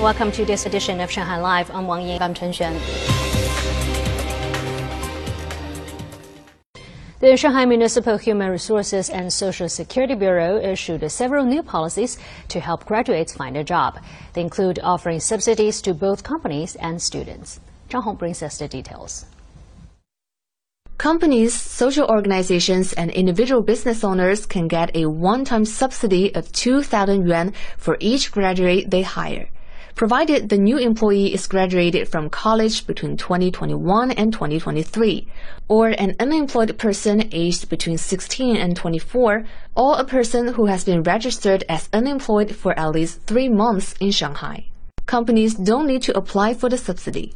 Welcome to this edition of Shanghai Live. I'm Wang Ying. I'm Chen Xuan. The Shanghai Municipal Human Resources and Social Security Bureau issued several new policies to help graduates find a job. They include offering subsidies to both companies and students. Zhang Hong brings us the details. Companies, social organizations, and individual business owners can get a one-time subsidy of 2,000 yuan for each graduate they hire, provided the new employee is graduated from college between 2021 and 2023, or an unemployed person aged between 16 and 24, or a person who has been registered as unemployed for at least three months in Shanghai. Companies don't need to apply for the subsidy.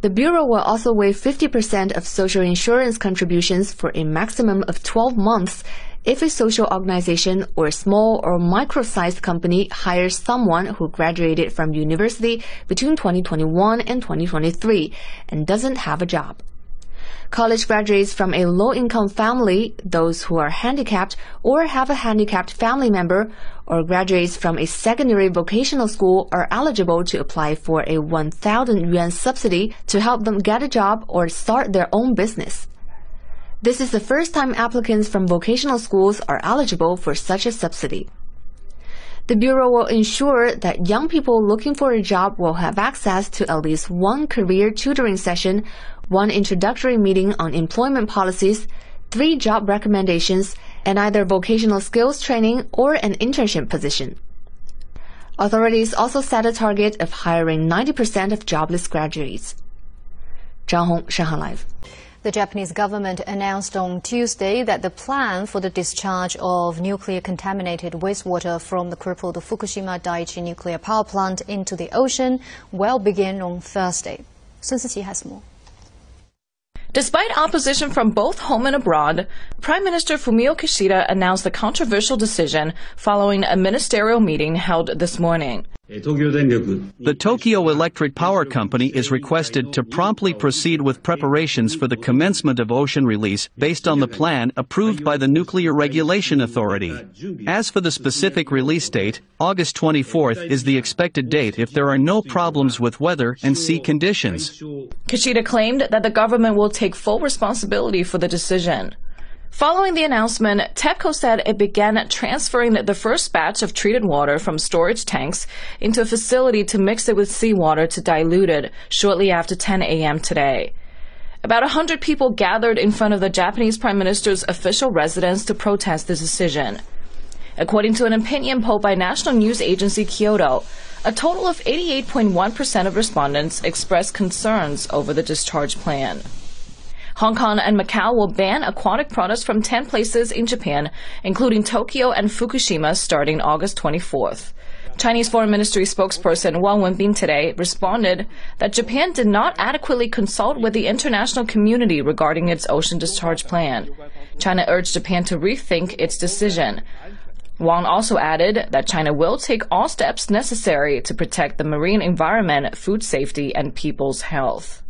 The Bureau will also waive 50% of social insurance contributions for a maximum of 12 months if a social organization or a small or micro-sized company hires someone who graduated from university between 2021 and 2023 and doesn't have a job. College graduates from a low-income family, those who are handicapped or have a handicapped family member, or graduates from a secondary vocational school are eligible to apply for a 1,000 yuan subsidy to help them get a job or start their own business. This is the first time applicants from vocational schools are eligible for such a subsidy. The Bureau will ensure that young people looking for a job will have access to at least one career tutoring session, one introductory meeting on employment policies, three job recommendations, and either vocational skills training or an internship position. Authorities also set a target of hiring 90% of jobless graduates. Zhang Hong, Shanghai Live. The Japanese government announced on Tuesday that the plan for the discharge of nuclear contaminated wastewater from the crippled Fukushima Daiichi nuclear power plant into the ocean will begin on Thursday. Sun Siqi has more. Despite opposition from both home and abroad, Prime Minister Fumio Kishida announced the controversial decision following a ministerial meeting held this morning. The Tokyo Electric Power Company is requested to promptly proceed with preparations for the commencement of ocean release based on the plan approved by the Nuclear Regulation Authority. As for the specific release date, August 24th is the expected date if there are no problems with weather and sea conditions. Kishida claimed that the government will take full responsibility for the decision. Following the announcement, TEPCO said it began transferring the first batch of treated water from storage tanks into a facility to mix it with seawater to dilute it shortly after 10 a.m. today. About 100 people gathered in front of the Japanese Prime Minister's official residence to protest the decision. According to an opinion poll by national news agency Kyodo, a total of 88.1% of respondents expressed concerns over the discharge plan. Hong Kong and Macau will ban aquatic products from 10 places in Japan, including Tokyo and Fukushima, starting August 24th. Chinese Foreign Ministry spokesperson Wang Wenbin today responded that Japan did not adequately consult with the international community regarding its ocean discharge plan. China urged Japan to rethink its decision. Wang also added that China will take all steps necessary to protect the marine environment, food safety, and people's health.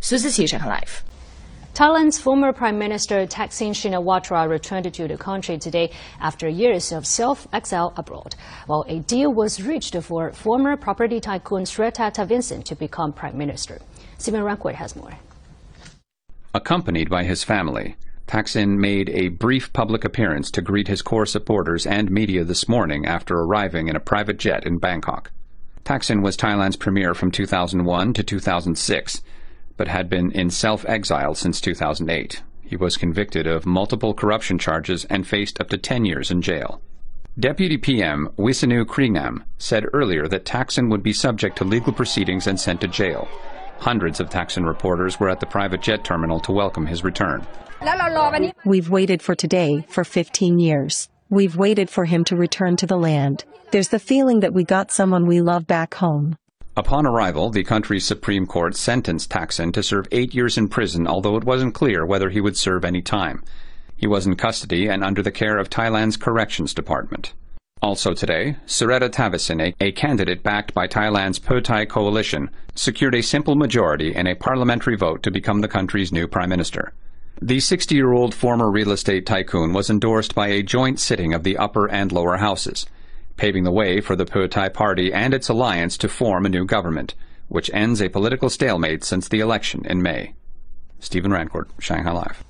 苏思琪，上海 Live。 Thailand's former Prime Minister Thaksin Shinawatra returned to the country today after years of self-exile abroad, while a deal was reached for former property tycoon Srettha Thavisin to become Prime Minister. Stephen Rancourt has more. Accompanied by his family, Thaksin made a brief public appearance to greet his core supporters and media this morning after arriving in a private jet in Bangkok. Thaksin was Thailand's premier from 2001 to 2006 but had been in self-exile since 2008. He was convicted of multiple corruption charges and faced up to 10 years in jail. Deputy PM Wisanu Kringam said earlier that Thaksin would be subject to legal proceedings and sent to jail. Hundreds of Thaksin reporters were at the private jet terminal to welcome his return. We've waited for today for 15 years. We've waited for him to return to the land. There's the feeling that we got someone we love back home. Upon arrival, the country's Supreme Court sentenced Thaksin to serve eight years in prison, although it wasn't clear whether he would serve any time. He was in custody and under the care of Thailand's Corrections Department. Also today, Srettha Thavisin, a candidate backed by Thailand's Pheu Thai coalition, secured a simple majority in a parliamentary vote to become the country's new prime minister. The 60-year-old former real estate tycoon was endorsed by a joint sitting of the upper and lower houses. Paving the way for the Pheu Thai Party and its alliance to form a new government, which ends a political stalemate since the election in May. Stephen Rancourt, Shanghai Live.